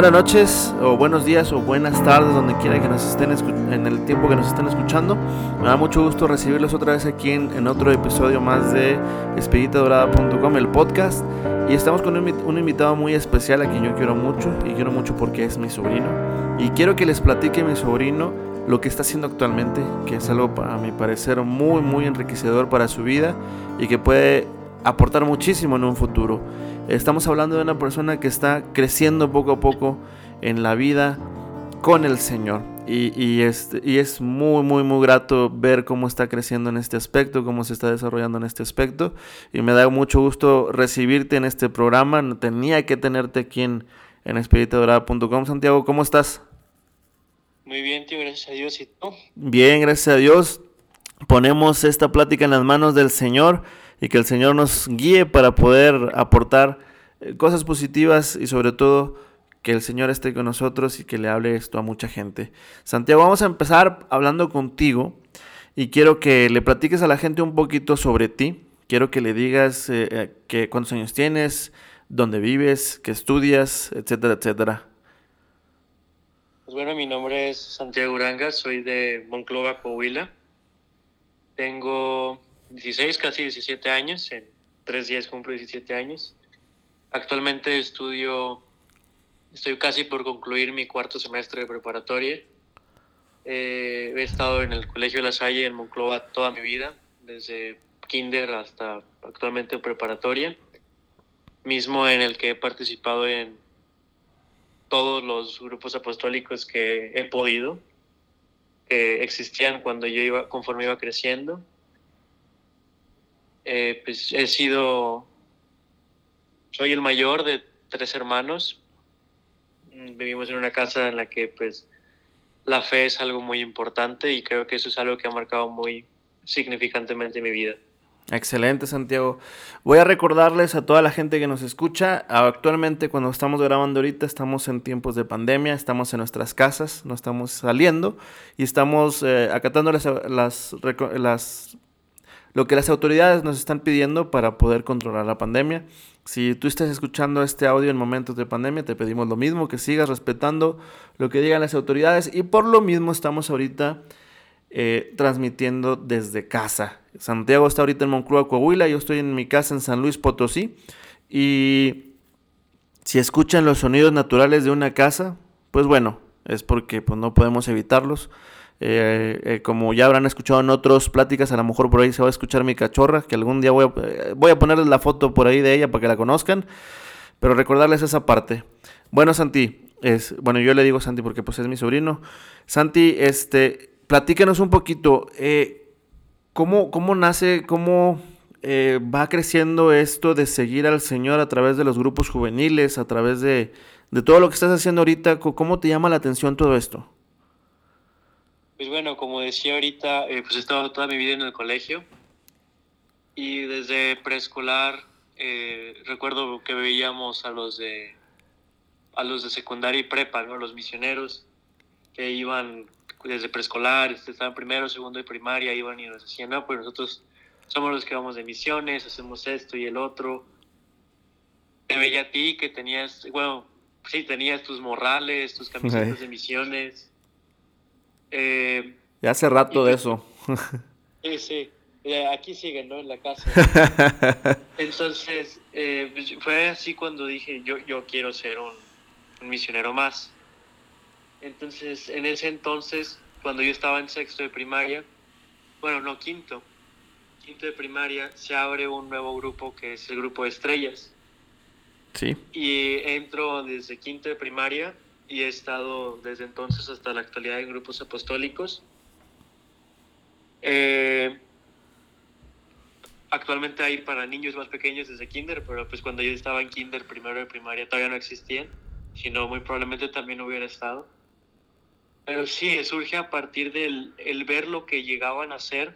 buenas noches, o buenos días, o buenas tardes, donde quiera que nos estén en el tiempo que nos estén escuchando. Me da mucho gusto recibirlos otra vez aquí en, otro episodio más de espeditadorada.com, el podcast. Y estamos con un, un, invitado muy especial a quien yo quiero mucho, y quiero mucho porque es mi sobrino. Y quiero que les platique mi sobrino lo que está haciendo actualmente, que es algo para mi parecer muy, muy enriquecedor para su vida y que puede aportar muchísimo en un futuro. Estamos hablando de una persona que está creciendo poco a poco en la vida con el Señor. Y, y, este, y es muy, muy, muy grato ver cómo está creciendo en este aspecto, cómo se está desarrollando en este aspecto. Y me da mucho gusto recibirte en este programa. Tenía que tenerte aquí en, en Santiago, ¿cómo estás? Muy bien, tío, gracias a Dios. ¿Y tú? Bien, gracias a Dios. Ponemos esta plática en las manos del Señor y que el Señor nos guíe para poder aportar eh, cosas positivas y sobre todo que el Señor esté con nosotros y que le hable esto a mucha gente. Santiago, vamos a empezar hablando contigo y quiero que le platiques a la gente un poquito sobre ti. Quiero que le digas eh, eh, que, cuántos años tienes, dónde vives, qué estudias, etcétera, etcétera. Pues bueno, mi nombre es Santiago Uranga, soy de Monclova, Coahuila. Tengo 16, casi 17 años, en tres días cumplo 17 años. Actualmente estudio, estoy casi por concluir mi cuarto semestre de preparatoria. Eh, he estado en el Colegio La Salle en Monclova toda mi vida, desde kinder hasta actualmente preparatoria, mismo en el que he participado en todos los grupos apostólicos que he podido, que existían cuando yo iba, conforme iba creciendo eh, pues he sido, soy el mayor de tres hermanos. Mm, vivimos en una casa en la que pues la fe es algo muy importante y creo que eso es algo que ha marcado muy significantemente mi vida. Excelente, Santiago. Voy a recordarles a toda la gente que nos escucha, actualmente cuando estamos grabando ahorita estamos en tiempos de pandemia, estamos en nuestras casas, no estamos saliendo y estamos eh, acatando las, las, las lo que las autoridades nos están pidiendo para poder controlar la pandemia. Si tú estás escuchando este audio en momentos de pandemia, te pedimos lo mismo, que sigas respetando lo que digan las autoridades y por lo mismo estamos ahorita eh, transmitiendo desde casa. Santiago está ahorita en Moncloa, Coahuila, yo estoy en mi casa en San Luis Potosí y si escuchan los sonidos naturales de una casa, pues bueno, es porque pues, no podemos evitarlos. Eh, eh, como ya habrán escuchado en otras pláticas, a lo mejor por ahí se va a escuchar mi cachorra, que algún día voy a, eh, voy a ponerles la foto por ahí de ella para que la conozcan, pero recordarles esa parte. Bueno, Santi, es, bueno, yo le digo Santi porque pues es mi sobrino. Santi, este, platícanos un poquito, ¿cómo, ¿cómo nace, cómo va creciendo esto de seguir al Señor a través de los grupos juveniles, a través de, de todo lo que estás haciendo ahorita? ¿Cómo te llama la atención todo esto? Pues bueno, como decía ahorita, eh, pues he estado toda mi vida en el colegio y desde preescolar eh, recuerdo que veíamos a los de a los de secundaria y prepa, ¿no? Los misioneros que iban desde preescolar, este, estaban primero, segundo y primaria, iban y nos decían, no, pues nosotros somos los que vamos de misiones, hacemos esto y el otro. Te veía a ti que tenías, bueno, sí, tenías tus morrales, tus camisetas de misiones eh, ya hace rato de eso. Sí, sí. Aquí siguen, ¿no? En la casa. Entonces, eh, pues, fue así cuando dije, yo, yo quiero ser un, misionero más. Entonces, en ese entonces, cuando yo estaba en sexto de primaria, bueno, no, quinto, quinto de primaria, se abre un nuevo grupo que es el grupo de estrellas. Sí. Y entro desde quinto de primaria y he estado desde entonces hasta la actualidad en grupos apostólicos. Eh, actualmente hay para niños más pequeños desde kinder, pero pues cuando yo estaba en kinder, primero de primaria, todavía no existían, sino muy probablemente también hubiera estado. Pero sí, surge a partir del el ver lo que llegaban a ser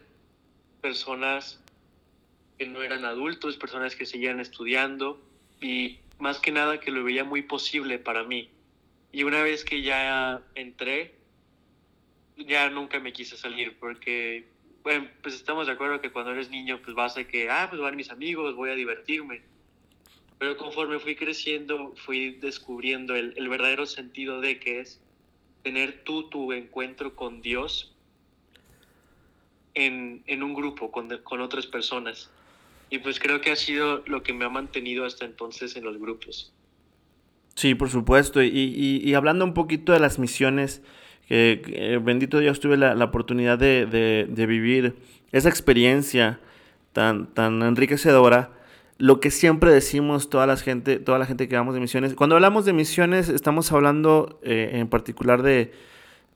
personas que no eran adultos, personas que seguían estudiando y más que nada que lo veía muy posible para mí y una vez que ya entré, ya nunca me quise salir porque, bueno, pues estamos de acuerdo que cuando eres niño, pues vas a que, ah, pues van mis amigos, voy a divertirme. Pero conforme fui creciendo, fui descubriendo el, el verdadero sentido de que es tener tú tu encuentro con Dios en, en un grupo, con, con otras personas. Y pues creo que ha sido lo que me ha mantenido hasta entonces en los grupos. Sí, por supuesto. Y, y, y hablando un poquito de las misiones, que bendito Dios tuve la, la oportunidad de, de, de, vivir esa experiencia tan, tan enriquecedora. Lo que siempre decimos toda la gente, toda la gente que vamos de misiones. Cuando hablamos de misiones, estamos hablando eh, en particular de,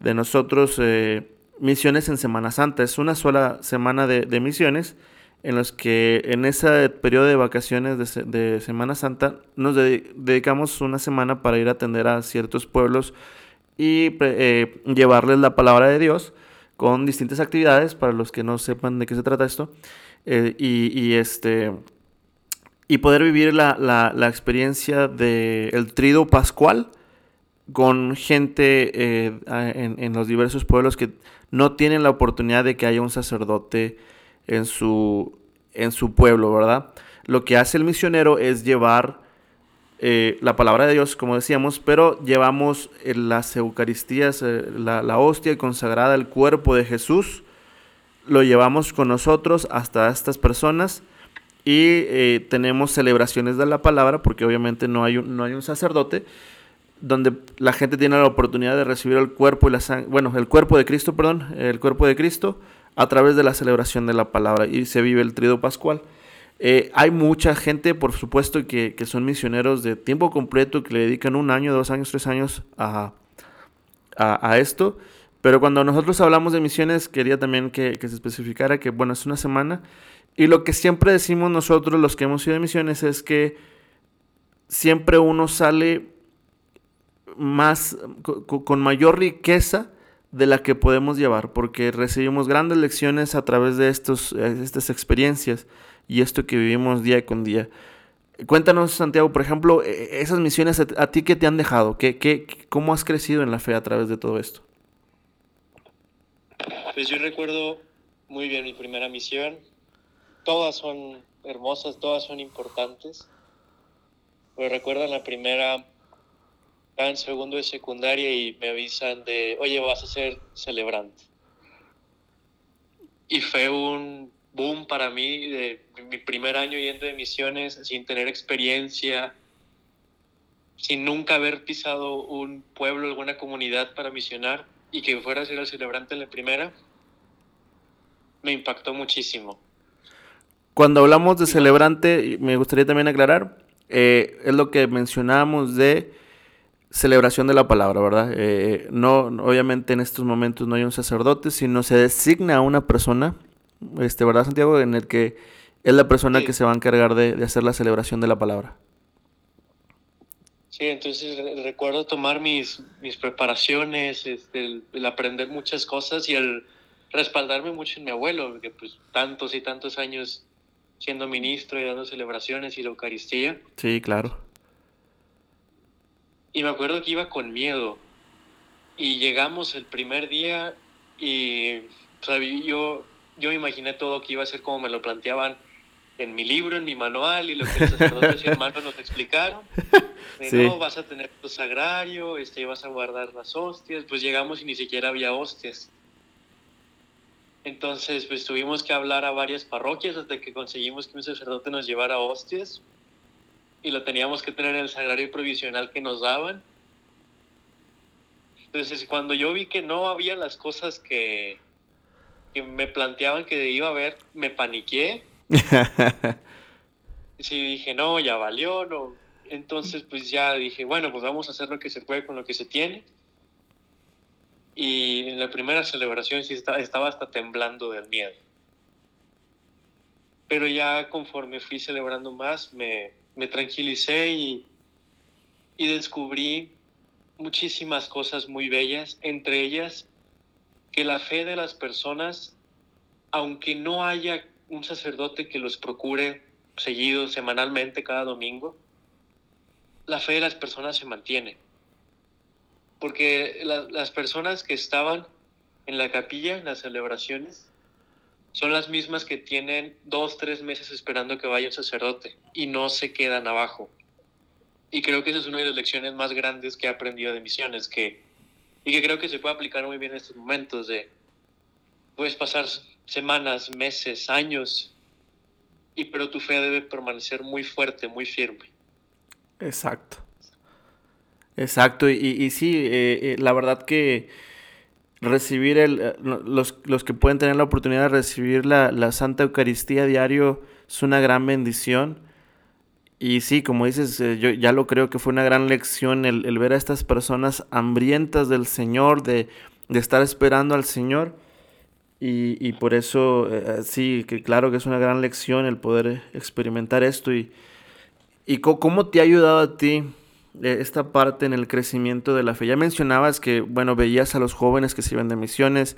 de nosotros, eh, misiones en Semana Santa. Es una sola semana de, de misiones en los que en ese periodo de vacaciones de, de Semana Santa nos de, dedicamos una semana para ir a atender a ciertos pueblos y eh, llevarles la palabra de Dios con distintas actividades para los que no sepan de qué se trata esto eh, y, este y poder vivir la, la, la experiencia del el trido pascual con gente eh, en, en, los diversos pueblos que no tienen la oportunidad de que haya un sacerdote en su, en su pueblo, ¿verdad? Lo que hace el misionero es llevar eh, la palabra de Dios, como decíamos, pero llevamos las Eucaristías, eh, la, la, hostia consagrada, el cuerpo de Jesús, lo llevamos con nosotros hasta estas personas y eh, tenemos celebraciones de la palabra, porque obviamente no hay un, no hay un sacerdote, donde la gente tiene la oportunidad de recibir el cuerpo y la bueno, el cuerpo de Cristo, perdón, el cuerpo de Cristo, a través de la celebración de la palabra y se vive el trido pascual. Eh, hay mucha gente, por supuesto, que, que, son misioneros de tiempo completo, que le dedican un año, dos años, tres años a, a, esto. Pero cuando nosotros hablamos de misiones, quería también que, que, se especificara que, bueno, es una semana. Y lo que siempre decimos nosotros, los que hemos ido de misiones, es que siempre uno sale más, con mayor riqueza de la que podemos llevar, porque recibimos grandes lecciones a través de estos, estas experiencias y esto que vivimos día con día. Cuéntanos, Santiago, por ejemplo, e, e, esas misiones a, ti qué te han dejado, ¿Qué, qué, ¿cómo has crecido en la fe a través de todo esto? Pues yo recuerdo muy bien mi primera misión. Todas son hermosas, todas son importantes. Pero recuerdo la primera en segundo de secundaria y me avisan de, oye, vas a ser celebrante. Y fue un boom para mí de mi primer año yendo de misiones sin tener experiencia, sin nunca haber pisado un pueblo, alguna comunidad para misionar y que fuera a ser el celebrante en la primera, me impactó muchísimo. Cuando hablamos de celebrante, me gustaría también aclarar, eh, es lo que mencionábamos de celebración de la palabra, ¿verdad? Eh, no, obviamente en estos momentos no hay un sacerdote, sino se designa a una persona, este, ¿verdad, Santiago? En el que es la persona sí. que se va a encargar de, de, hacer la celebración de la palabra. Sí, entonces recuerdo tomar mis, mis preparaciones, este, el, el, aprender muchas cosas y el respaldarme mucho en mi abuelo, porque pues tantos y tantos años siendo ministro y dando celebraciones y la Eucaristía. Sí, claro y me acuerdo que iba con miedo. Y llegamos el primer día y o sea, yo, yo me imaginé todo que iba a ser como me lo planteaban en mi libro, en mi manual y lo que los sacerdotes y hermanos nos explicaron. De, sí. No, vas a tener tu sagrario, este, vas a guardar las hostias. Pues llegamos y ni siquiera había hostias. Entonces, pues tuvimos que hablar a varias parroquias hasta que conseguimos que un sacerdote nos llevara hostias y lo teníamos que tener en el sagrario provisional que nos daban. Entonces, cuando yo vi que no había las cosas que, que me planteaban que iba a haber, me paniqué. sí, dije, no, ya valió, no. Entonces, pues ya dije, bueno, pues vamos a hacer lo que se puede con lo que se tiene. Y en la primera celebración sí estaba, estaba hasta temblando del miedo. Pero ya conforme fui celebrando más, me, me tranquilicé y, y descubrí muchísimas cosas muy bellas, entre ellas que la fe de las personas, aunque no haya un sacerdote que los procure seguido, semanalmente, cada domingo, la fe de las personas se mantiene. Porque la, las personas que estaban en la capilla, en las celebraciones, son las mismas que tienen dos, tres meses esperando que vaya un sacerdote y no se quedan abajo. Y creo que esa es una de las lecciones más grandes que he aprendido de misiones, que, y que creo que se puede aplicar muy bien en estos momentos de, puedes pasar semanas, meses, años, y pero tu fe debe permanecer muy fuerte, muy firme. Exacto. Exacto, y, y sí, eh, eh, la verdad que recibir el, eh, los, los, que pueden tener la oportunidad de recibir la, la, Santa Eucaristía diario es una gran bendición. Y sí, como dices, eh, yo ya lo creo que fue una gran lección el, el ver a estas personas hambrientas del Señor, de, de estar esperando al Señor. Y, y por eso, eh, sí, que claro que es una gran lección el poder experimentar esto. ¿Y, y cómo te ha ayudado a ti esta parte en el crecimiento de la fe. Ya mencionabas que, bueno, veías a los jóvenes que se iban de misiones.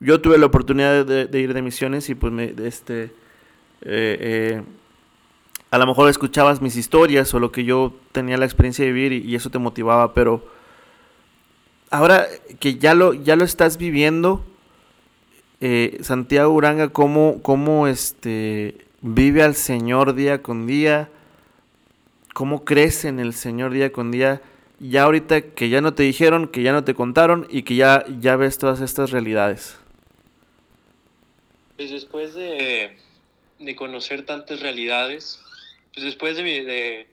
Yo tuve la oportunidad de, ir de misiones y pues me, este, eh, eh, a lo mejor escuchabas mis historias o lo que yo tenía la experiencia de vivir y, eso te motivaba, pero ahora que ya lo, ya lo estás viviendo, eh, Santiago Uranga, ¿cómo, cómo este, vive al Señor día con día? Cómo crece en el Señor día con día, ya ahorita que ya no te dijeron, que ya no te contaron y que ya, ya ves todas estas realidades? Pues después de, de conocer tantas realidades, pues después de, de,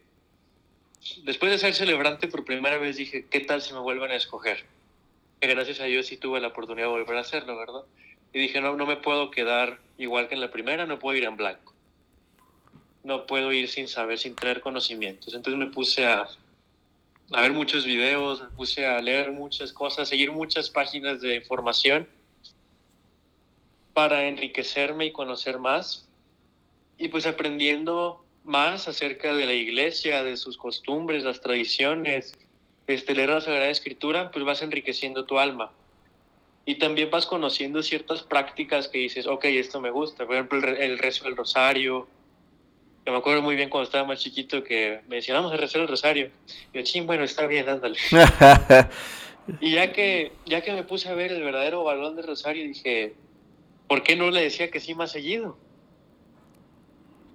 después de ser celebrante por primera vez dije, ¿qué tal si me vuelven a escoger? Gracias a Dios sí tuve la oportunidad de volver a hacerlo, ¿verdad? Y dije, no, no me puedo quedar igual que en la primera, no puedo ir en blanco no puedo ir sin saber, sin tener conocimientos. Entonces me puse a, a ver muchos videos, me puse a leer muchas cosas, seguir muchas páginas de información para enriquecerme y conocer más. Y pues aprendiendo más acerca de la iglesia, de sus costumbres, las tradiciones, este, leer la Sagrada Escritura, pues vas enriqueciendo tu alma. Y también vas conociendo ciertas prácticas que dices, ok, esto me gusta. Por ejemplo, el, rezo del rosario, me acuerdo muy bien cuando estaba más chiquito que me decían, vamos a rezar el rosario. Y yo, ching, bueno, está bien, ándale. y ya que, ya que me puse a ver el verdadero balón del rosario, dije, ¿por qué no le decía que sí más seguido?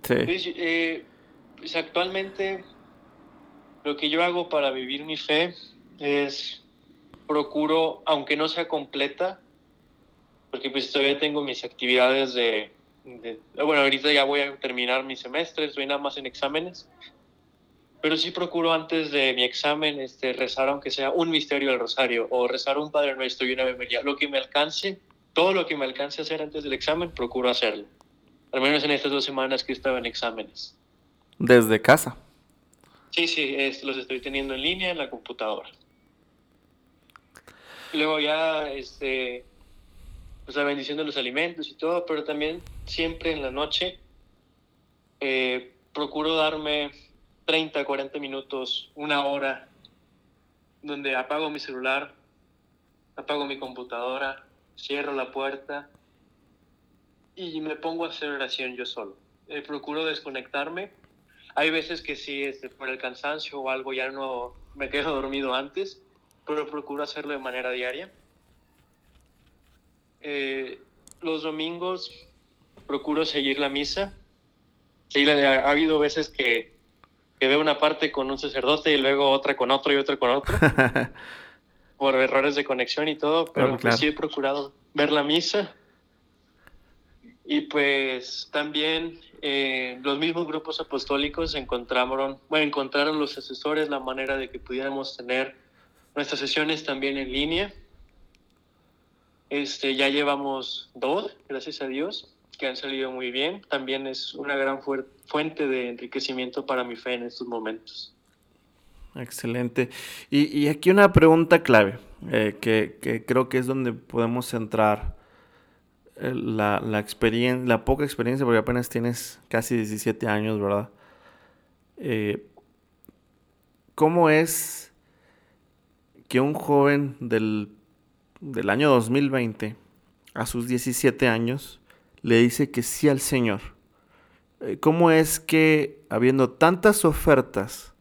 Sí. Pues, eh, pues actualmente lo que yo hago para vivir mi fe es procuro, aunque no sea completa, porque pues todavía tengo mis actividades de bueno, ahorita ya voy a terminar mi semestre, estoy nada más en exámenes, pero sí procuro antes de mi examen este, rezar aunque sea un misterio del rosario o rezar un Padre Nuestro y una memoria, lo que me alcance, todo lo que me alcance a hacer antes del examen, procuro hacerlo, al menos en estas dos semanas que estaba en exámenes. ¿Desde casa? Sí, sí, los estoy teniendo en línea en la computadora. Luego ya, este, pues la bendición de los alimentos y todo, pero también siempre en la noche eh, procuro darme 30, 40 minutos, una hora, donde apago mi celular, apago mi computadora, cierro la puerta y me pongo a hacer oración yo solo. Eh, procuro desconectarme. Hay veces que sí, este, por el cansancio o algo ya no me quedo dormido antes, pero procuro hacerlo de manera diaria. Eh, los domingos procuro seguir la misa. ha, habido veces que, veo una parte con un sacerdote y luego otra con otro y otra con otro. por errores de conexión y todo, pero pues sí he procurado ver la misa. Y pues también eh, los mismos grupos apostólicos encontraron, bueno, encontraron los asesores la manera de que pudiéramos tener nuestras sesiones también en línea este, ya llevamos dos, gracias a Dios, que han salido muy bien. También es una gran fuente de enriquecimiento para mi fe en estos momentos. Excelente. Y, aquí una pregunta clave, eh, que, creo que es donde podemos centrar eh, la, experiencia, la poca experiencia, porque apenas tienes casi 17 años, ¿verdad? Eh, ¿Cómo es que un joven del del año 2020, a sus 17 años, le dice que sí al Señor. Eh, ¿Cómo es que, habiendo tantas ofertas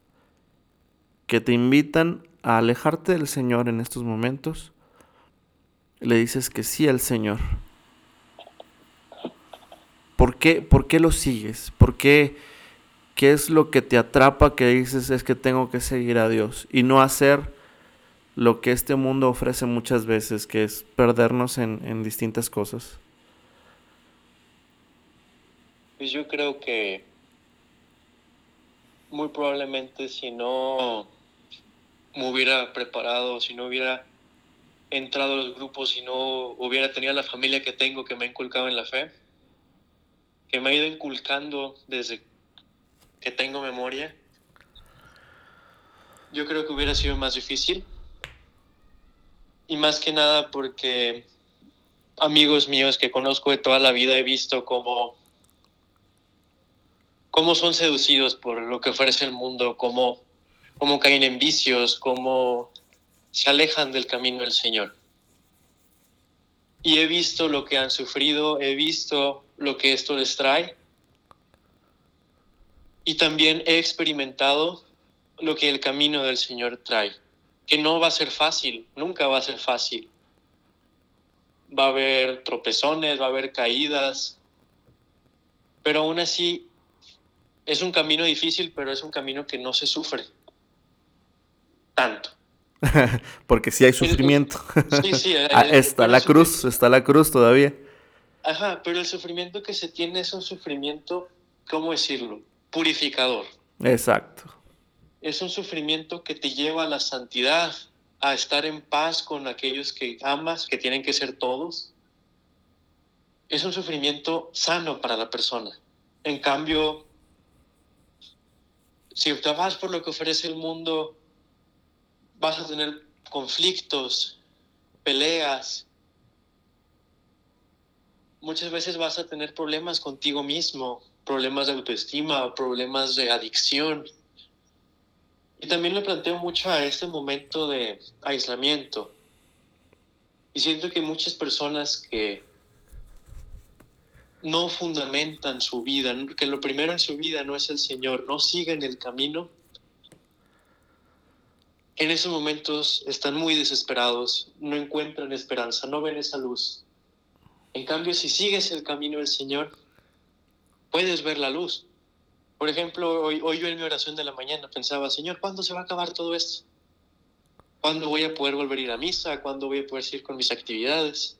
que te invitan a alejarte del Señor en estos momentos, le dices que sí al Señor? ¿por qué, ¿por qué lo sigues? ¿Por qué, qué es lo que te atrapa que dices es que tengo que seguir a Dios y no hacer lo que este mundo ofrece muchas veces, que es perdernos en, en distintas cosas? Pues yo creo que muy probablemente si no me hubiera preparado, si no hubiera entrado a los grupos, si no hubiera tenido la familia que tengo que me ha inculcado en la fe, que me ha ido inculcando desde que tengo memoria, yo creo que hubiera sido más difícil. Y más que nada porque amigos míos que conozco de toda la vida he visto cómo, cómo son seducidos por lo que ofrece el mundo, cómo, cómo caen en vicios, cómo se alejan del camino del Señor. Y he visto lo que han sufrido, he visto lo que esto les trae. Y también he experimentado lo que el camino del Señor trae, que no va a ser fácil, nunca va a ser fácil. Va a haber tropezones, va a haber caídas, pero aún así es un camino difícil, pero es un camino que no se sufre tanto. Porque sí hay sufrimiento. Sí, sí. Ah, está la cruz, está la cruz todavía. Ajá, pero el sufrimiento que se tiene es un sufrimiento, ¿cómo decirlo? Purificador. Exacto. Es un sufrimiento que te lleva a la santidad, a estar en paz con aquellos que amas, que tienen que ser todos. Es un sufrimiento sano para la persona. En cambio, si te vas por lo que ofrece el mundo, vas a tener conflictos, peleas. Muchas veces vas a tener problemas contigo mismo, problemas de autoestima, problemas de adicción. Y también lo planteo mucho a este momento de aislamiento. Y siento que muchas personas que no fundamentan su vida, que lo primero en su vida no es el Señor, no siguen el camino, en esos momentos están muy desesperados, no encuentran esperanza, no ven esa luz. En cambio, si sigues el camino del Señor, puedes ver la luz. Por ejemplo, hoy, hoy yo en mi oración de la mañana pensaba, Señor, ¿cuándo se va a acabar todo esto? ¿Cuándo voy a poder volver a ir a misa? ¿Cuándo voy a poder seguir con mis actividades?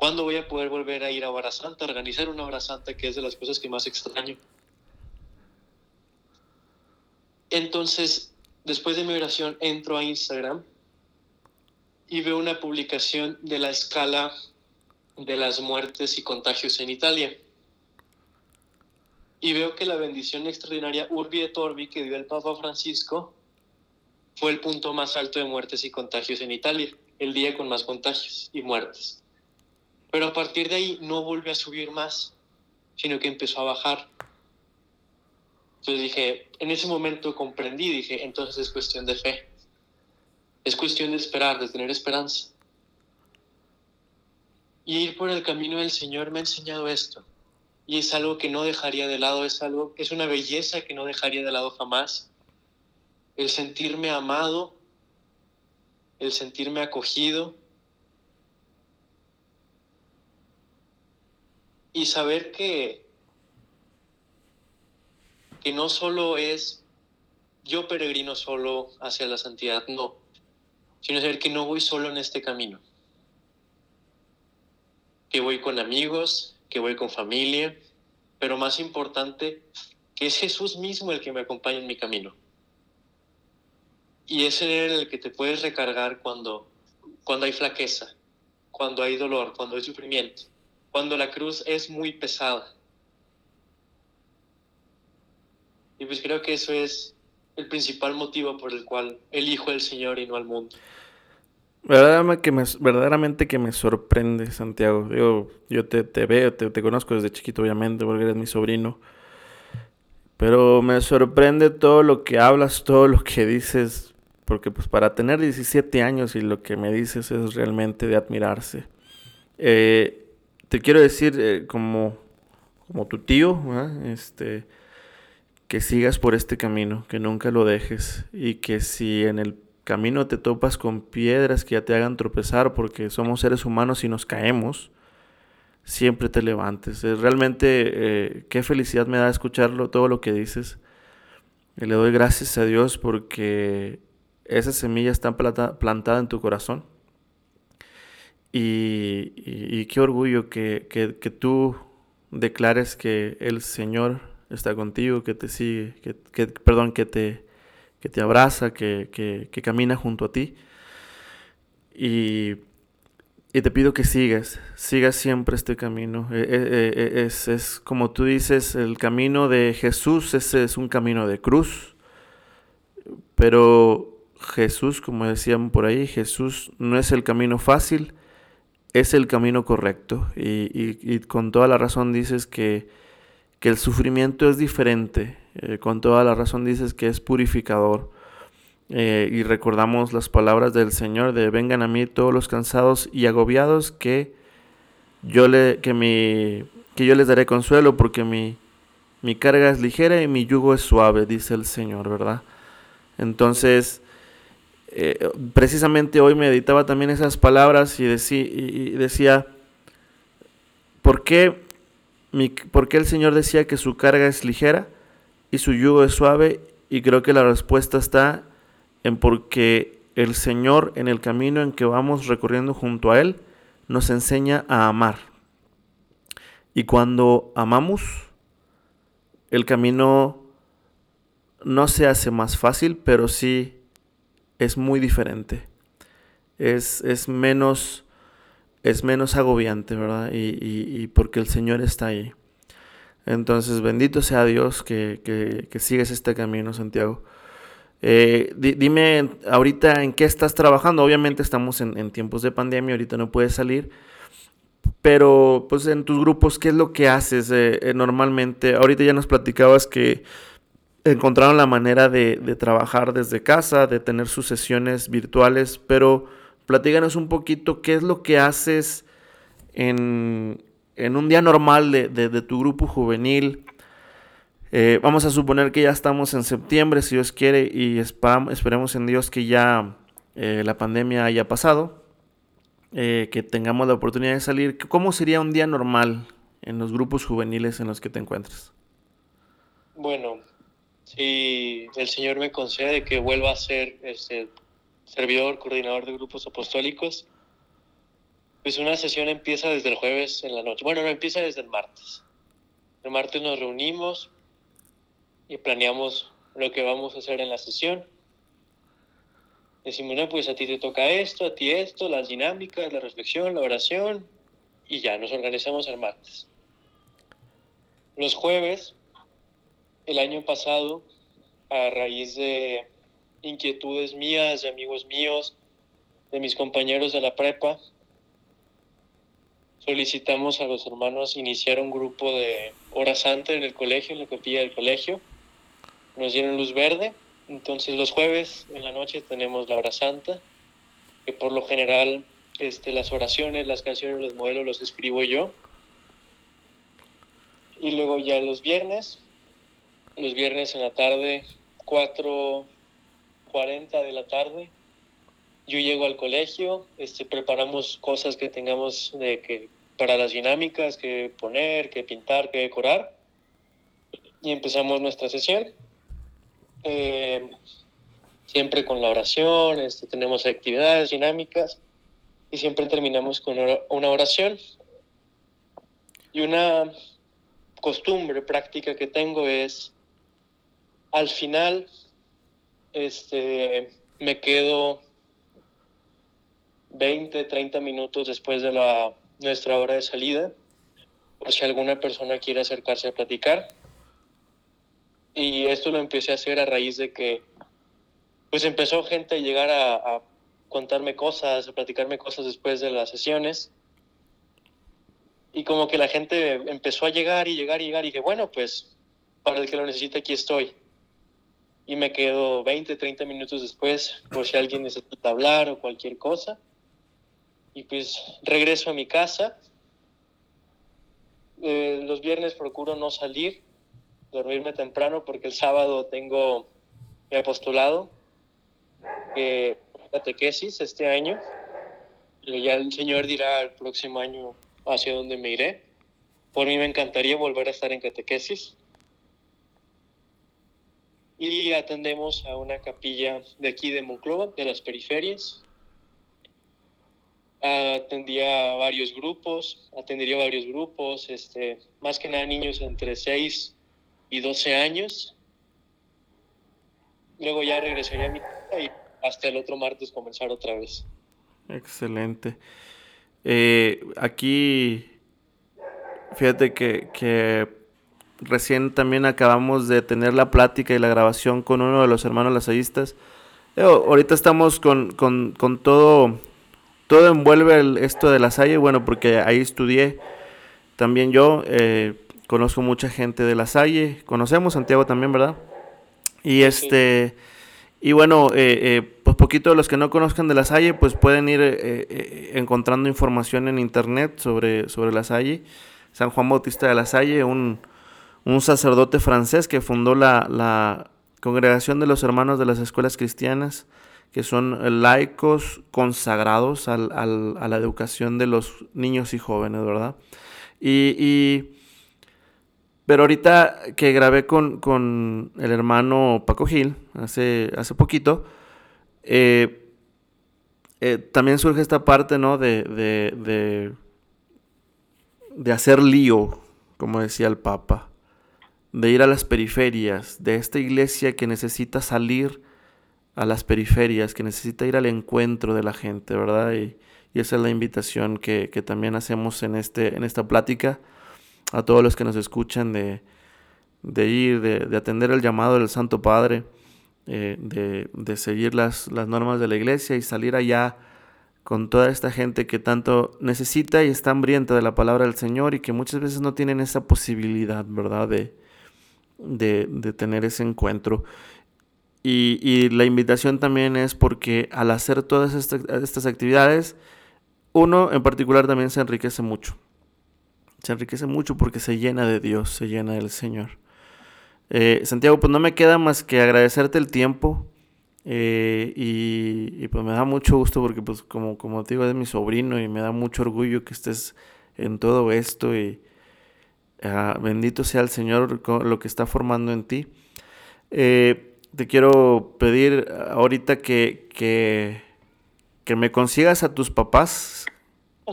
¿Cuándo voy a poder volver a ir a Hora Santa, organizar una Hora Santa, que es de las cosas que más extraño? Entonces, después de mi oración entro a Instagram y veo una publicación de la escala de las muertes y contagios en Italia. Y veo que la bendición extraordinaria Urbi et Orbi que dio el Papa Francisco fue el punto más alto de muertes y contagios en Italia, el día con más contagios y muertes. Pero a partir de ahí no volvió a subir más, sino que empezó a bajar. Entonces dije, en ese momento comprendí, dije, entonces es cuestión de fe. Es cuestión de esperar, de tener esperanza. Y ir por el camino del Señor me ha enseñado esto. Y es algo que no dejaría de lado, es algo, es una belleza que no dejaría de lado jamás. El sentirme amado, el sentirme acogido. Y saber que que no solo es yo peregrino solo hacia la santidad, no, sino saber que no voy solo en este camino, que voy con amigos, que voy con familia, pero más importante, que es Jesús mismo el que me acompaña en mi camino. Y es el que te puedes recargar cuando, cuando hay flaqueza, cuando hay dolor, cuando hay sufrimiento, cuando la cruz es muy pesada Y pues creo que eso es el principal motivo por el cual elijo al Señor y no al mundo. Verdaderamente que me, verdaderamente que me sorprende, Santiago. Yo, yo te, te veo, te, te, conozco desde chiquito, obviamente, porque eres mi sobrino. Pero me sorprende todo lo que hablas, todo lo que dices. Porque pues para tener 17 años y lo que me dices es realmente de admirarse. Eh, te quiero decir, eh, como, como tu tío, este que sigas por este camino, que nunca lo dejes y que si en el camino te topas con piedras que ya te hagan tropezar porque somos seres humanos y nos caemos, siempre te levantes. Realmente eh, qué felicidad me da escucharlo, todo lo que dices. Y le doy gracias a Dios porque esa semilla está plantada en tu corazón. Y, qué orgullo que, tú declares que el Señor está contigo, que te sigue, que, perdón, que te, que te abraza, que, que camina junto a ti. Y y te pido que sigas, sigas siempre este camino. E, e, e, es, es, como tú dices, el camino de Jesús, ese es un camino de cruz. Pero Jesús, como decían por ahí, Jesús no es el camino fácil, es el camino correcto. Y, con toda la razón dices que, que el sufrimiento es diferente. Eh, con toda la razón dices que es purificador. Eh, y recordamos las palabras del Señor de vengan a mí todos los cansados y agobiados que yo, le, que mi, que yo les daré consuelo porque mi, mi carga es ligera y mi yugo es suave, dice el Señor, ¿verdad? Entonces, eh, precisamente hoy meditaba también esas palabras y, y decía, ¿por qué, mi, ¿por qué el Señor decía que su carga es ligera y su yugo es suave? Y creo que la respuesta está en porque el Señor en el camino en que vamos recorriendo junto a Él nos enseña a amar. Y cuando amamos, el camino no se hace más fácil, pero sí es muy diferente. Es, es menos, es menos agobiante, ¿verdad? Y, porque el Señor está ahí. Entonces, bendito sea Dios que, que, que sigues este camino, Santiago. Eh, dime ahorita en qué estás trabajando. Obviamente estamos en, tiempos de pandemia, ahorita no puedes salir. Pero pues en tus grupos, ¿qué es lo que haces eh, eh, normalmente? Ahorita ya nos platicabas que encontraron la manera de, trabajar desde casa, de tener sus sesiones virtuales, pero platíganos un poquito qué es lo que haces en, un día normal de tu grupo juvenil. Eh, vamos a suponer que ya estamos en septiembre, si Dios quiere, y esperemos en Dios que ya eh, la pandemia haya pasado, eh, que tengamos la oportunidad de salir. ¿Cómo sería un día normal en los grupos juveniles en los que te encuentras? Bueno, si el Señor me concede que vuelva a ser este servidor, coordinador de grupos apostólicos, pues una sesión empieza desde el jueves en la noche. Bueno, no empieza desde el martes. El martes nos reunimos, y planeamos lo que vamos a hacer en la sesión. Decimos, no, pues a ti te toca esto, a ti esto, las dinámicas, la reflexión, la oración, y ya nos organizamos el martes. Los jueves, el año pasado, a raíz de inquietudes mías, de amigos míos, de mis compañeros de la prepa, solicitamos a los hermanos iniciar un grupo de hora santa en el colegio, en la capilla del colegio nos dieron luz verde. Entonces los jueves en la noche tenemos la hora santa, que por lo general este, las oraciones, las canciones, los modelos los escribo yo. Y luego ya los viernes, los viernes en la tarde, 4.40 de la tarde, yo llego al colegio, este, preparamos cosas que tengamos de que, para las dinámicas, que poner, que pintar, que decorar, y empezamos nuestra sesión. Eh, siempre con la oración, este, tenemos actividades dinámicas y siempre terminamos con una oración. Y una costumbre práctica que tengo es, al final, este, me quedo 20, 30 minutos después de la, nuestra hora de salida, por si alguna persona quiere acercarse a platicar. Y esto lo empecé a hacer a raíz de que, pues empezó gente a llegar a, contarme cosas, a platicarme cosas después de las sesiones. Y como que la gente empezó a llegar y llegar y llegar y dije, bueno, pues para el que lo necesite aquí estoy. Y me quedo 20, 30 minutos después por si alguien necesita hablar o cualquier cosa. Y pues regreso a mi casa. Eh, los viernes procuro no salir dormirme temprano porque el sábado tengo mi apostolado, que catequesis este año. Y ya el Señor dirá el próximo año hacia dónde me iré. Por mí me encantaría volver a estar en catequesis. Y atendemos a una capilla de aquí de Monclova, de las periferias. Atendía varios grupos, atendería varios grupos, este, más que nada niños entre 6 y 12 años. Luego ya regresaría a mi casa y hasta el otro martes comenzar otra vez. Excelente. Eh, aquí, fíjate que, recién también acabamos de tener la plática y la grabación con uno de los hermanos lasallistas. Eh, ahorita estamos con, todo, todo envuelve esto de la Salle, bueno, porque ahí estudié también yo, eh, conozco mucha gente de la Salle, conocemos Santiago también, ¿verdad? Y este... Y bueno, eh, eh, pues poquito de los que no conozcan de la Salle, pues pueden ir eh, encontrando información en internet sobre, sobre la Salle. San Juan Bautista de la Salle, un, sacerdote francés que fundó la, Congregación de los Hermanos de las Escuelas Cristianas, que son laicos consagrados al, a la educación de los niños y jóvenes, ¿verdad? y pero ahorita que grabé con, el hermano Paco Gil, hace, hace poquito, eh, eh, también surge esta parte, ¿no? De, de, de, hacer lío, como decía el Papa, de ir a las periferias, de esta iglesia que necesita salir a las periferias, que necesita ir al encuentro de la gente, ¿verdad? Y, esa es la invitación que, que, también hacemos en, este, en esta plática a todos los que nos escuchan de, ir, de, atender el llamado del Santo Padre, eh, de, seguir las, las, normas de la iglesia y salir allá con toda esta gente que tanto necesita y está hambrienta de la palabra del Señor y que muchas veces no tienen esa posibilidad, ¿verdad?, de, de tener ese encuentro. Y, y, la invitación también es porque al hacer todas estas actividades, uno en particular también se enriquece mucho se enriquece mucho porque se llena de Dios, se llena del Señor. Eh, Santiago, pues no me queda más que agradecerte el tiempo eh, y, pues me da mucho gusto porque pues como, como te digo es mi sobrino y me da mucho orgullo que estés en todo esto y ah, bendito sea el Señor lo que está formando en ti. Eh, te quiero pedir ahorita que, que, que me consigas a tus papás,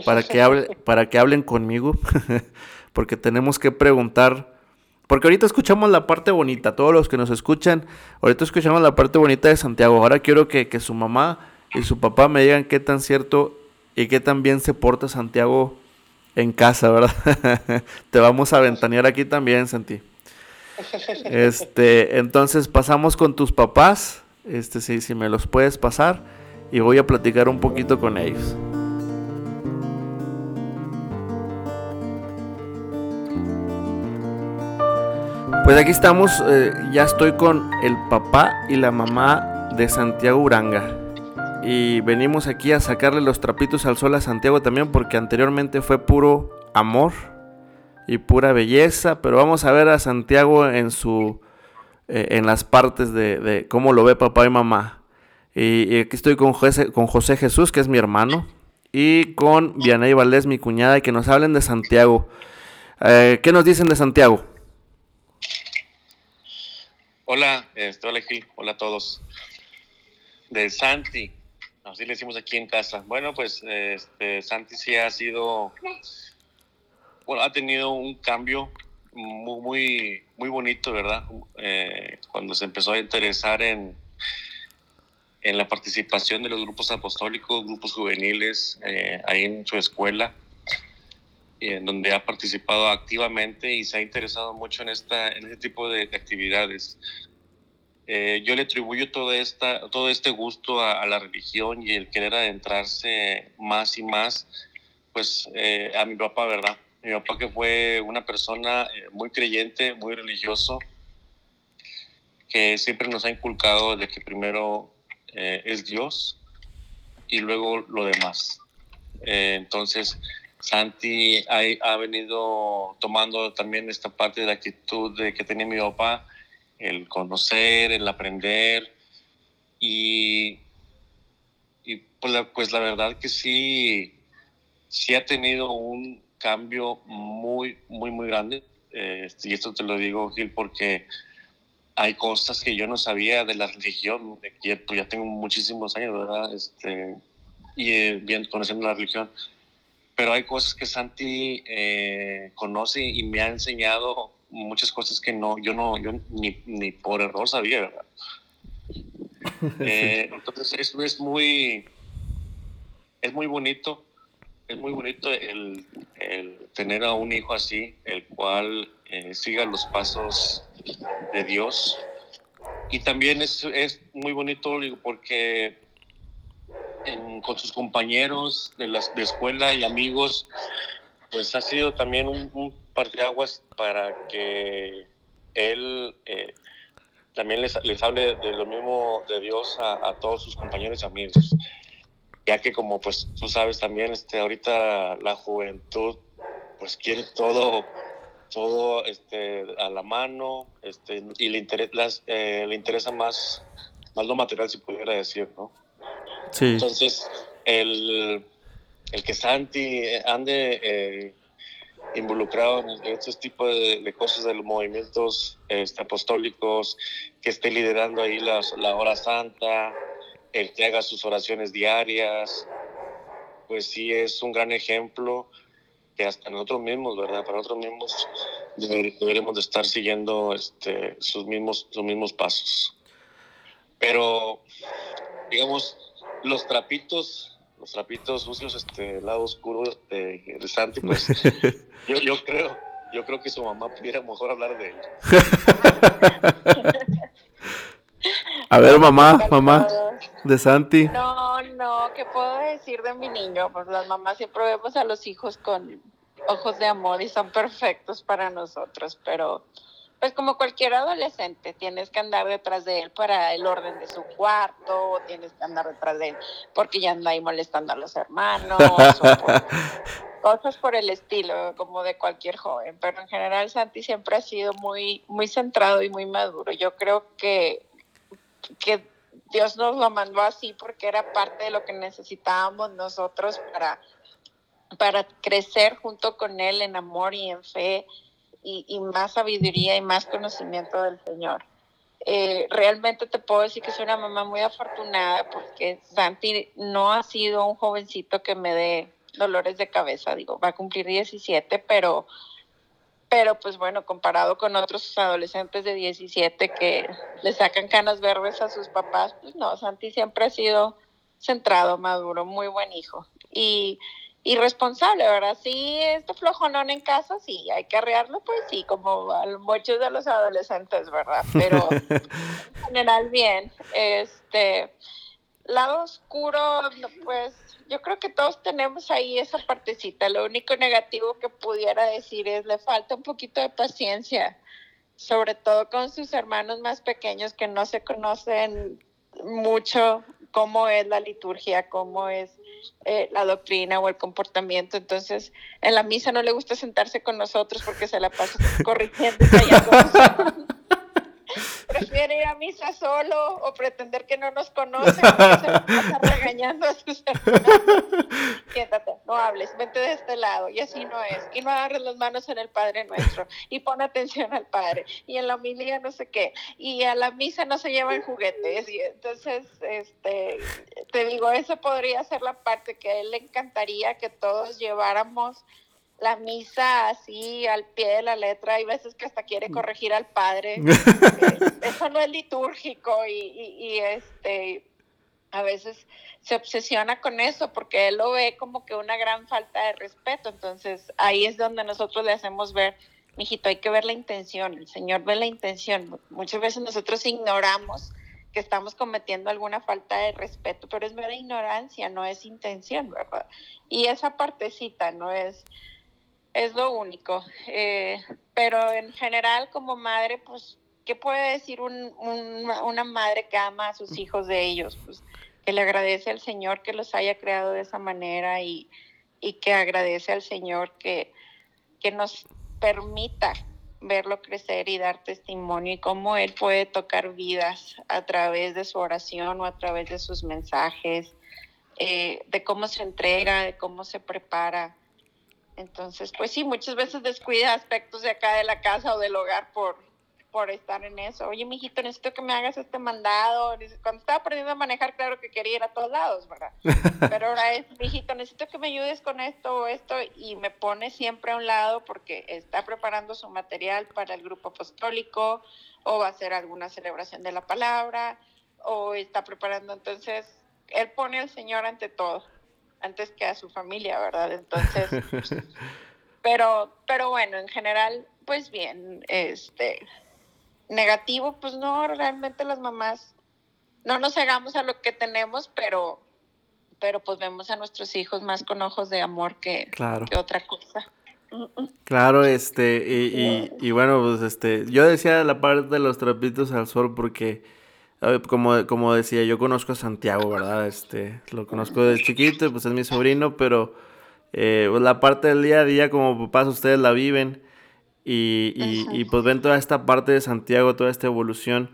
para que, hable, para que hablen conmigo, porque tenemos que preguntar, porque ahorita escuchamos la parte bonita, todos los que nos escuchan, ahorita escuchamos la parte bonita de Santiago, ahora quiero que, su mamá y su papá me digan qué tan cierto y qué tan bien se porta Santiago en casa, ¿verdad? Te vamos a ventanear aquí también, Santi. Este, entonces pasamos con tus papás, este, sí, si me los puedes pasar, y voy a platicar un poquito con ellos. Pues aquí estamos, eh, ya estoy con el papá y la mamá de Santiago Uranga. Y venimos aquí a sacarle los trapitos al sol a Santiago también porque anteriormente fue puro amor y pura belleza, pero vamos a ver a Santiago en su eh, en las partes de, cómo lo ve papá y mamá. Y, aquí estoy con José, con José Jesús, que es mi hermano, y con Vianey Valdés, mi cuñada, y que nos hablen de Santiago. Eh, ¿Qué nos dicen de Santiago? Hola, hola Gil, hola a todos. De Santi, así le decimos aquí en casa. Bueno, pues este, Santi sí ha sido, bueno, ha tenido un cambio muy, muy, muy bonito, ¿verdad? Eh, cuando se empezó a interesar en, en la participación de los grupos apostólicos, grupos juveniles, eh, ahí en su escuela en donde ha participado activamente y se ha interesado mucho en, esta, en este tipo de, actividades. Eh, yo le atribuyo todo, esta, todo este gusto a, la religión y el querer adentrarse más y más, pues eh, a mi papá, ¿verdad? Mi papá que fue una persona eh, muy creyente, muy religioso, que siempre nos ha inculcado de que primero es Dios y luego lo demás. entonces, Santi ha, venido tomando también esta parte de la actitud de que tenía mi papá, el conocer, el aprender y, y pues, la, pues la verdad que sí, sí ha tenido un, cambio muy, muy, muy grande. Eh, y esto te lo digo, Gil, porque hay cosas que yo no sabía de la religión, que pues, ya tengo muchísimos años, ¿verdad? Este, y eh, bien conociendo la religión. Pero hay cosas que Santi eh, conoce y me ha enseñado muchas cosas que no, yo no, yo ni, ni por error sabía, ¿verdad? Eh, entonces eso es muy, es muy bonito, es muy bonito el, el tener a un hijo así, el cual eh, siga los pasos de Dios. Y también es, es muy bonito porque con sus compañeros de, las, de escuela y amigos, pues ha sido también un, un parteaguas para que él eh, también les, les, hable de lo mismo de Dios a, a, todos sus compañeros y amigos. Ya que como pues tú sabes también, este, ahorita la juventud pues quiere todo todo este, a la mano este, y le, interesa, las, eh, le interesa más, más lo material, si pudiera decir, ¿no? Sí. Entonces, el, el que Santi ande eh, involucrado en estos tipos de, cosas de los movimientos este, apostólicos, que esté liderando ahí las, la hora santa, el que haga sus oraciones diarias, pues sí es un gran ejemplo que hasta nosotros mismos, ¿verdad? Para nosotros mismos deberíamos de estar siguiendo este, sus, mismos, sus mismos pasos. Pero, digamos, los trapitos, los trapitos sucios, este lado oscuro de, de Santi, pues yo, yo creo, yo creo que su mamá pudiera mejor hablar de él. A ver, mamá, mamá, de Santi. No, no, ¿qué puedo decir de mi niño? Pues las mamás siempre vemos a los hijos con ojos de amor y son perfectos para nosotros, pero pues como cualquier adolescente, tienes que andar detrás de él para el orden de su cuarto, tienes que andar detrás de él porque ya anda ahí molestando a los hermanos, por, cosas por el estilo, como de cualquier joven. Pero en general Santi siempre ha sido muy, muy centrado y muy maduro. Yo creo que, que Dios nos lo mandó así porque era parte de lo que necesitábamos nosotros para, para crecer junto con Él en amor y en fe y, y más sabiduría y más conocimiento del Señor. Eh, realmente te puedo decir que soy una mamá muy afortunada porque Santi no ha sido un jovencito que me dé dolores de cabeza, digo, va a cumplir 17, pero pero pues bueno, comparado con otros adolescentes de 17 que le sacan canas verdes a sus papás, pues no, Santi siempre ha sido centrado, maduro, muy buen hijo y, y responsable, ¿verdad? Sí, este flojonón en casa, sí, hay que arrearlo, pues sí, como a muchos de los adolescentes, ¿verdad? Pero en general bien, este, lado oscuro, pues yo creo que todos tenemos ahí esa partecita. Lo único negativo que pudiera decir es le falta un poquito de paciencia, sobre todo con sus hermanos más pequeños que no se conocen mucho cómo es la liturgia, cómo es eh, la doctrina o el comportamiento. Entonces, en la misa no le gusta sentarse con nosotros porque se la pasa corrigiendo. prefiere ir a misa solo o pretender que no nos conoce se pasa regañando a sus hermanos. Siéntate, no hables, vente de este lado y así no es. Y no agarres las manos en el Padre Nuestro y pon atención al Padre y en la homilía no sé qué y a la misa no se llevan juguetes y entonces este te digo, eso podría ser la parte que a él le encantaría que todos lleváramos la misa así al pie de la letra, hay veces que hasta quiere corregir al padre. Eso no es litúrgico y, y, y, este a veces se obsesiona con eso porque él lo ve como que una gran falta de respeto. Entonces ahí es donde nosotros le hacemos ver, mijito, hay que ver la intención, el Señor ve la intención. Muchas veces nosotros ignoramos que estamos cometiendo alguna falta de respeto, pero es mera ignorancia, no es intención, ¿verdad? Y esa partecita no es es lo único. Eh, pero en general, como madre, pues, ¿qué puede decir un, un, una madre que ama a sus hijos de ellos? Pues que le agradece al Señor que los haya creado de esa manera y, y que agradece al Señor que, que nos permita verlo crecer y dar testimonio y cómo Él puede tocar vidas a través de su oración o a través de sus mensajes, eh, de cómo se entrega, de cómo se prepara Entonces, pues sí, muchas veces descuida aspectos de acá de la casa o del hogar por, por estar en eso. Oye, mijito, necesito que me hagas este mandado. Cuando estaba aprendiendo a manejar, claro que quería ir a todos lados, ¿verdad? Pero ahora es, mijito, necesito que me ayudes con esto o esto y me pone siempre a un lado porque está preparando su material para el grupo apostólico o va a hacer alguna celebración de la palabra o está preparando. Entonces, él pone al Señor ante todo antes que a su familia, ¿verdad? Entonces, pero, pero bueno, en general, pues bien, este, negativo, pues no, realmente las mamás no nos hagamos a lo que tenemos, pero, pero pues vemos a nuestros hijos más con ojos de amor que, que otra cosa. Claro, este, y, y, bueno, pues este, yo decía la parte de los trapitos al sol porque como, como decía, yo conozco a Santiago, ¿verdad? Este, lo conozco desde chiquito, pues es mi sobrino, pero eh, pues la parte del día a día como papás ustedes la viven y, y, pues ven toda esta parte de Santiago, toda esta evolución.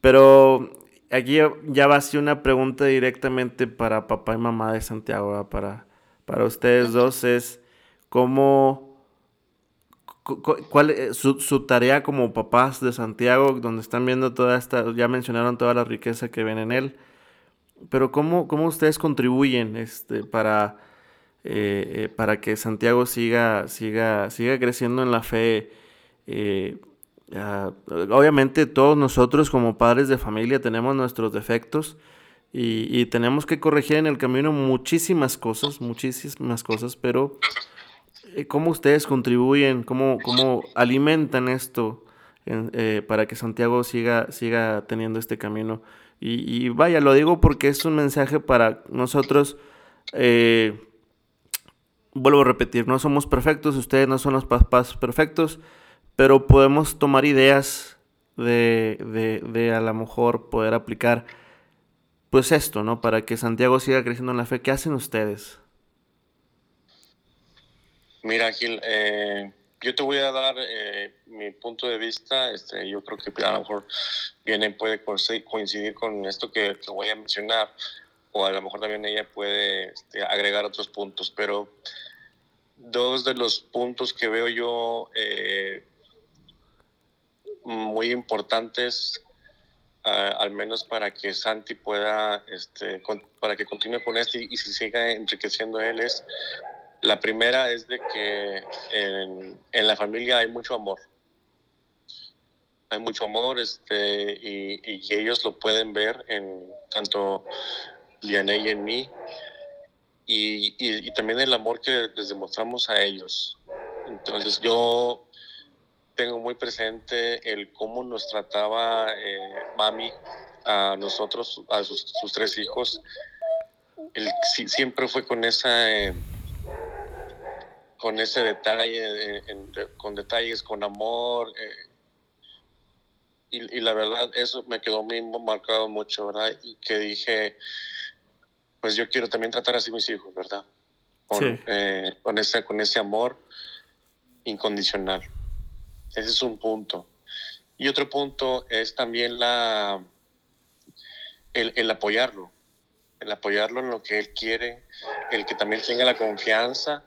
Pero aquí ya va a ser una pregunta directamente para papá y mamá de Santiago, Para, para ustedes dos es cómo ¿Cuál es su, tarea como papás de Santiago, donde están viendo toda esta, ya mencionaron toda la riqueza que ven en él, pero cómo, cómo ustedes contribuyen este, para, eh, eh, para que Santiago siga, siga, siga creciendo en la fe? Eh, obviamente todos nosotros como padres de familia tenemos nuestros defectos y, y tenemos que corregir en el camino muchísimas cosas, muchísimas cosas, pero eh, ¿Cómo ustedes contribuyen, cómo, cómo alimentan esto eh, para que Santiago siga, siga teniendo este camino? Y, vaya, lo digo porque es un mensaje para nosotros. Eh, vuelvo a repetir, no somos perfectos, ustedes no son los papás perfectos, pero podemos tomar ideas de, de, de a lo mejor poder aplicar pues esto, ¿no? Para que Santiago siga creciendo en la fe. ¿Qué hacen ustedes? Mira, Gil, eh, yo te voy a dar eh, mi punto de vista. Este, yo creo que a lo mejor viene, puede coincidir con esto que, voy a mencionar, o a lo mejor también ella puede este, agregar otros puntos, pero dos de los puntos que veo yo eh, muy importantes, al menos para que Santi pueda, este, para que continúe con esto y, y se siga enriqueciendo él, es la primera es de que en, la familia hay mucho amor. Hay mucho amor este, y, ellos lo pueden ver en tanto Liane y en mí. Y, también el amor que les demostramos a ellos. Entonces yo tengo muy presente el cómo nos trataba eh, mami a nosotros, a sus, tres hijos. Siempre fue con esa... Eh, con ese detalle, con detalles, con amor. Eh, y, la verdad, eso me quedó muy marcado mucho, ¿verdad? Y que dije, pues yo quiero también tratar así a mis hijos, ¿verdad? Con, eh, con, ese, con ese amor incondicional. Ese es un punto. Y otro punto es también la, el, el apoyarlo, el apoyarlo en lo que él quiere, el que también tenga la confianza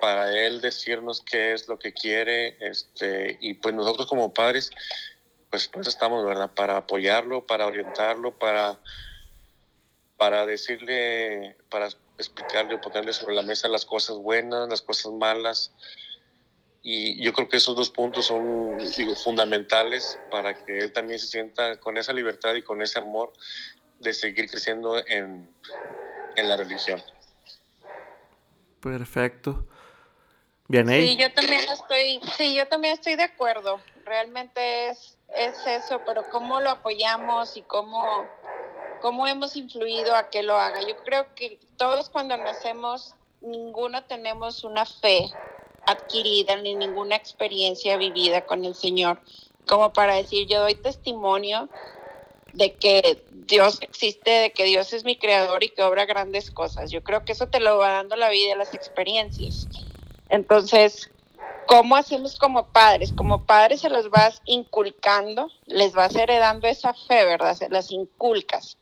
para él decirnos qué es lo que quiere, este, y pues nosotros como padres, pues, pues estamos, ¿verdad? Para apoyarlo, para orientarlo, para, para decirle, para explicarle, ponerle sobre la mesa las cosas buenas, las cosas malas. Y yo creo que esos dos puntos son fundamentales para que él también se sienta con esa libertad y con ese amor de seguir creciendo en, en la religión. Perfecto. Sí, yo también estoy, sí, yo también estoy de acuerdo. Realmente es, es eso, pero cómo lo apoyamos y cómo, cómo hemos influido a que lo haga. Yo creo que todos cuando nacemos, ninguno tenemos una fe adquirida ni ninguna experiencia vivida con el Señor, como para decir, yo doy testimonio de que Dios existe, de que Dios es mi creador y que obra grandes cosas. Yo creo que eso te lo va dando la vida, las experiencias. Entonces, ¿cómo hacemos como padres? Como padres se los vas inculcando, les vas heredando esa fe, ¿verdad? Se las inculcas.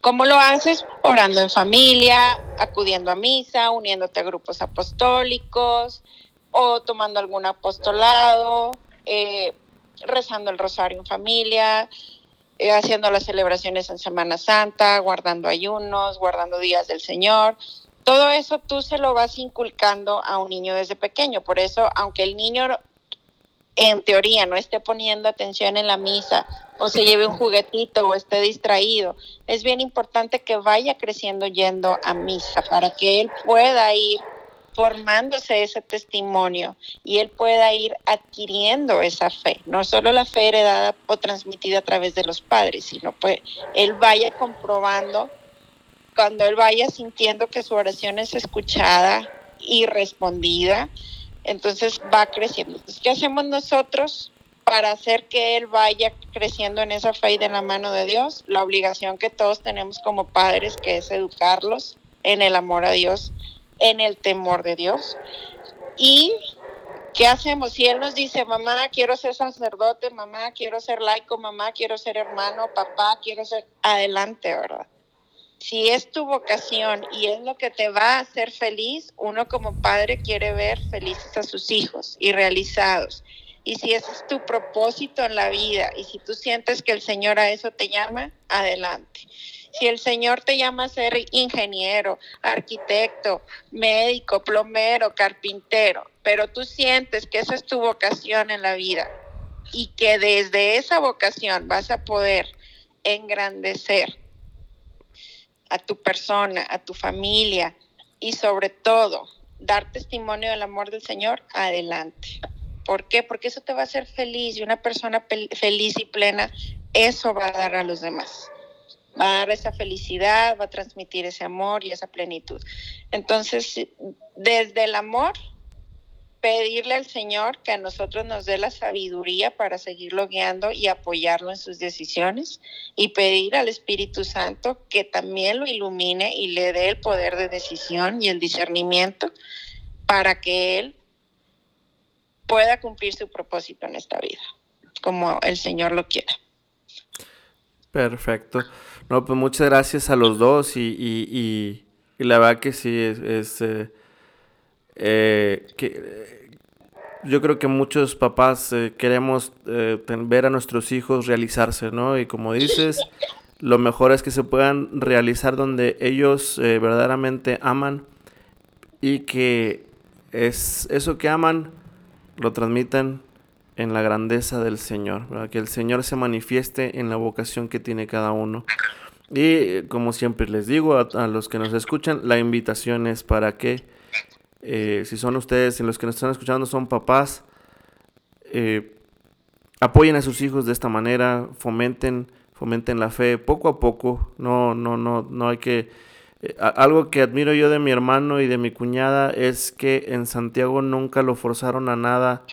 ¿Cómo lo haces? Orando en familia, acudiendo a misa, uniéndote a grupos apostólicos o tomando algún apostolado, eh, rezando el rosario en familia, eh, haciendo las celebraciones en Semana Santa, guardando ayunos, guardando días del Señor. Todo eso tú se lo vas inculcando a un niño desde pequeño. Por eso, aunque el niño en teoría no esté poniendo atención en la misa o se lleve un juguetito o esté distraído, es bien importante que vaya creciendo yendo a misa para que él pueda ir formándose ese testimonio y él pueda ir adquiriendo esa fe, no solo la fe heredada o transmitida a través de los padres, sino pues él vaya comprobando cuando él vaya sintiendo que su oración es escuchada y respondida, entonces va creciendo. ¿Qué hacemos nosotros para hacer que él vaya creciendo en esa fe y de la mano de Dios? La obligación que todos tenemos como padres, que es educarlos en el amor a Dios en el temor de Dios. ¿Y qué hacemos? Si Él nos dice, mamá, quiero ser sacerdote, mamá, quiero ser laico, mamá, quiero ser hermano, papá, quiero ser adelante, ¿verdad? Si es tu vocación y es lo que te va a hacer feliz, uno como padre quiere ver felices a sus hijos y realizados. Y si ese es tu propósito en la vida y si tú sientes que el Señor a eso te llama, adelante. Si el Señor te llama a ser ingeniero, arquitecto, médico, plomero, carpintero, pero tú sientes que esa es tu vocación en la vida y que desde esa vocación vas a poder engrandecer a tu persona, a tu familia y sobre todo dar testimonio del amor del Señor, adelante. ¿Por qué? Porque eso te va a hacer feliz y una persona feliz y plena, eso va a dar a los demás va a dar esa felicidad, va a transmitir ese amor y esa plenitud. Entonces, desde el amor, pedirle al Señor que a nosotros nos dé la sabiduría para seguirlo guiando y apoyarlo en sus decisiones y pedir al Espíritu Santo que también lo ilumine y le dé el poder de decisión y el discernimiento para que Él pueda cumplir su propósito en esta vida, como el Señor lo quiera. Perfecto. No, pues muchas gracias a los dos y, y, y, la verdad que sí, es, eh, eh, que, yo creo que muchos papás eh, queremos ver a nuestros hijos realizarse, ¿no? Y como dices, lo mejor es que se puedan realizar donde ellos verdaderamente aman y que es eso que aman lo transmitan en la grandeza del Señor, que el Señor se manifieste en la vocación que tiene cada uno. Y como siempre les digo a, los que nos escuchan, la invitación es para que, eh, si son ustedes y los que nos están escuchando son papás, eh, apoyen a sus hijos de esta manera, fomenten, fomenten la fe poco a poco. No, no, no, no hay que. Eh, algo que admiro yo de mi hermano y de mi cuñada es que en Santiago nunca lo forzaron a nada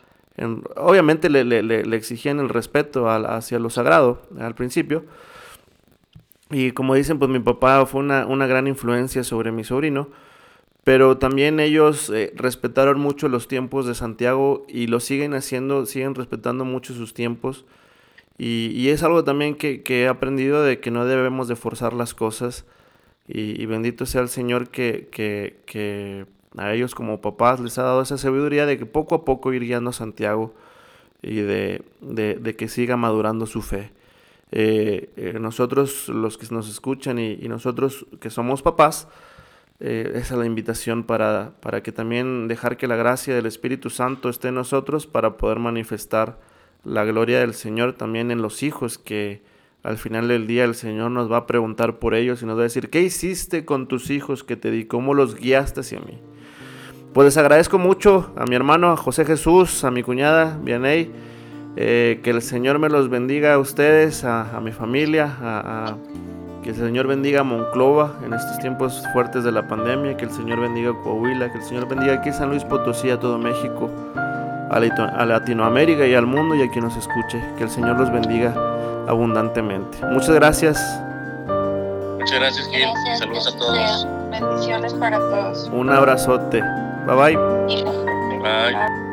obviamente le, le, exigían el respeto hacia lo sagrado al principio. Y como dicen, pues mi papá fue una, gran influencia sobre mi sobrino. Pero también ellos eh, respetaron mucho los tiempos de Santiago y lo siguen haciendo, siguen respetando mucho sus tiempos. Y, es algo también que, he aprendido de que no debemos de forzar las cosas. Y, bendito sea el Señor que, que a ellos como papás les ha dado esa sabiduría de que poco a poco ir guiando a Santiago y de, que siga madurando su fe. Eh, eh, nosotros, los que nos escuchan y, nosotros que somos papás, eh, esa es la invitación para, para que también dejar que la gracia del Espíritu Santo esté en nosotros para poder manifestar la gloria del Señor también en los hijos que al final del día el Señor nos va a preguntar por ellos y nos va a decir, ¿qué hiciste con tus hijos que te di? ¿Cómo los guiaste hacia mí? Pues les agradezco mucho a mi hermano, José Jesús, a mi cuñada, Vianey. Eh, que el Señor me los bendiga a ustedes, a, mi familia, a, que el Señor bendiga a Monclova en estos tiempos fuertes de la pandemia, que el Señor bendiga a Coahuila, que el Señor bendiga aquí a San Luis Potosí, a todo México, a, Latinoamérica y al mundo y a quien nos escuche. Que el Señor los bendiga abundantemente. Muchas gracias. Muchas gracias, Gil. Saludos a todos. Bendiciones para todos. Un abrazote. Bye bye. Bye.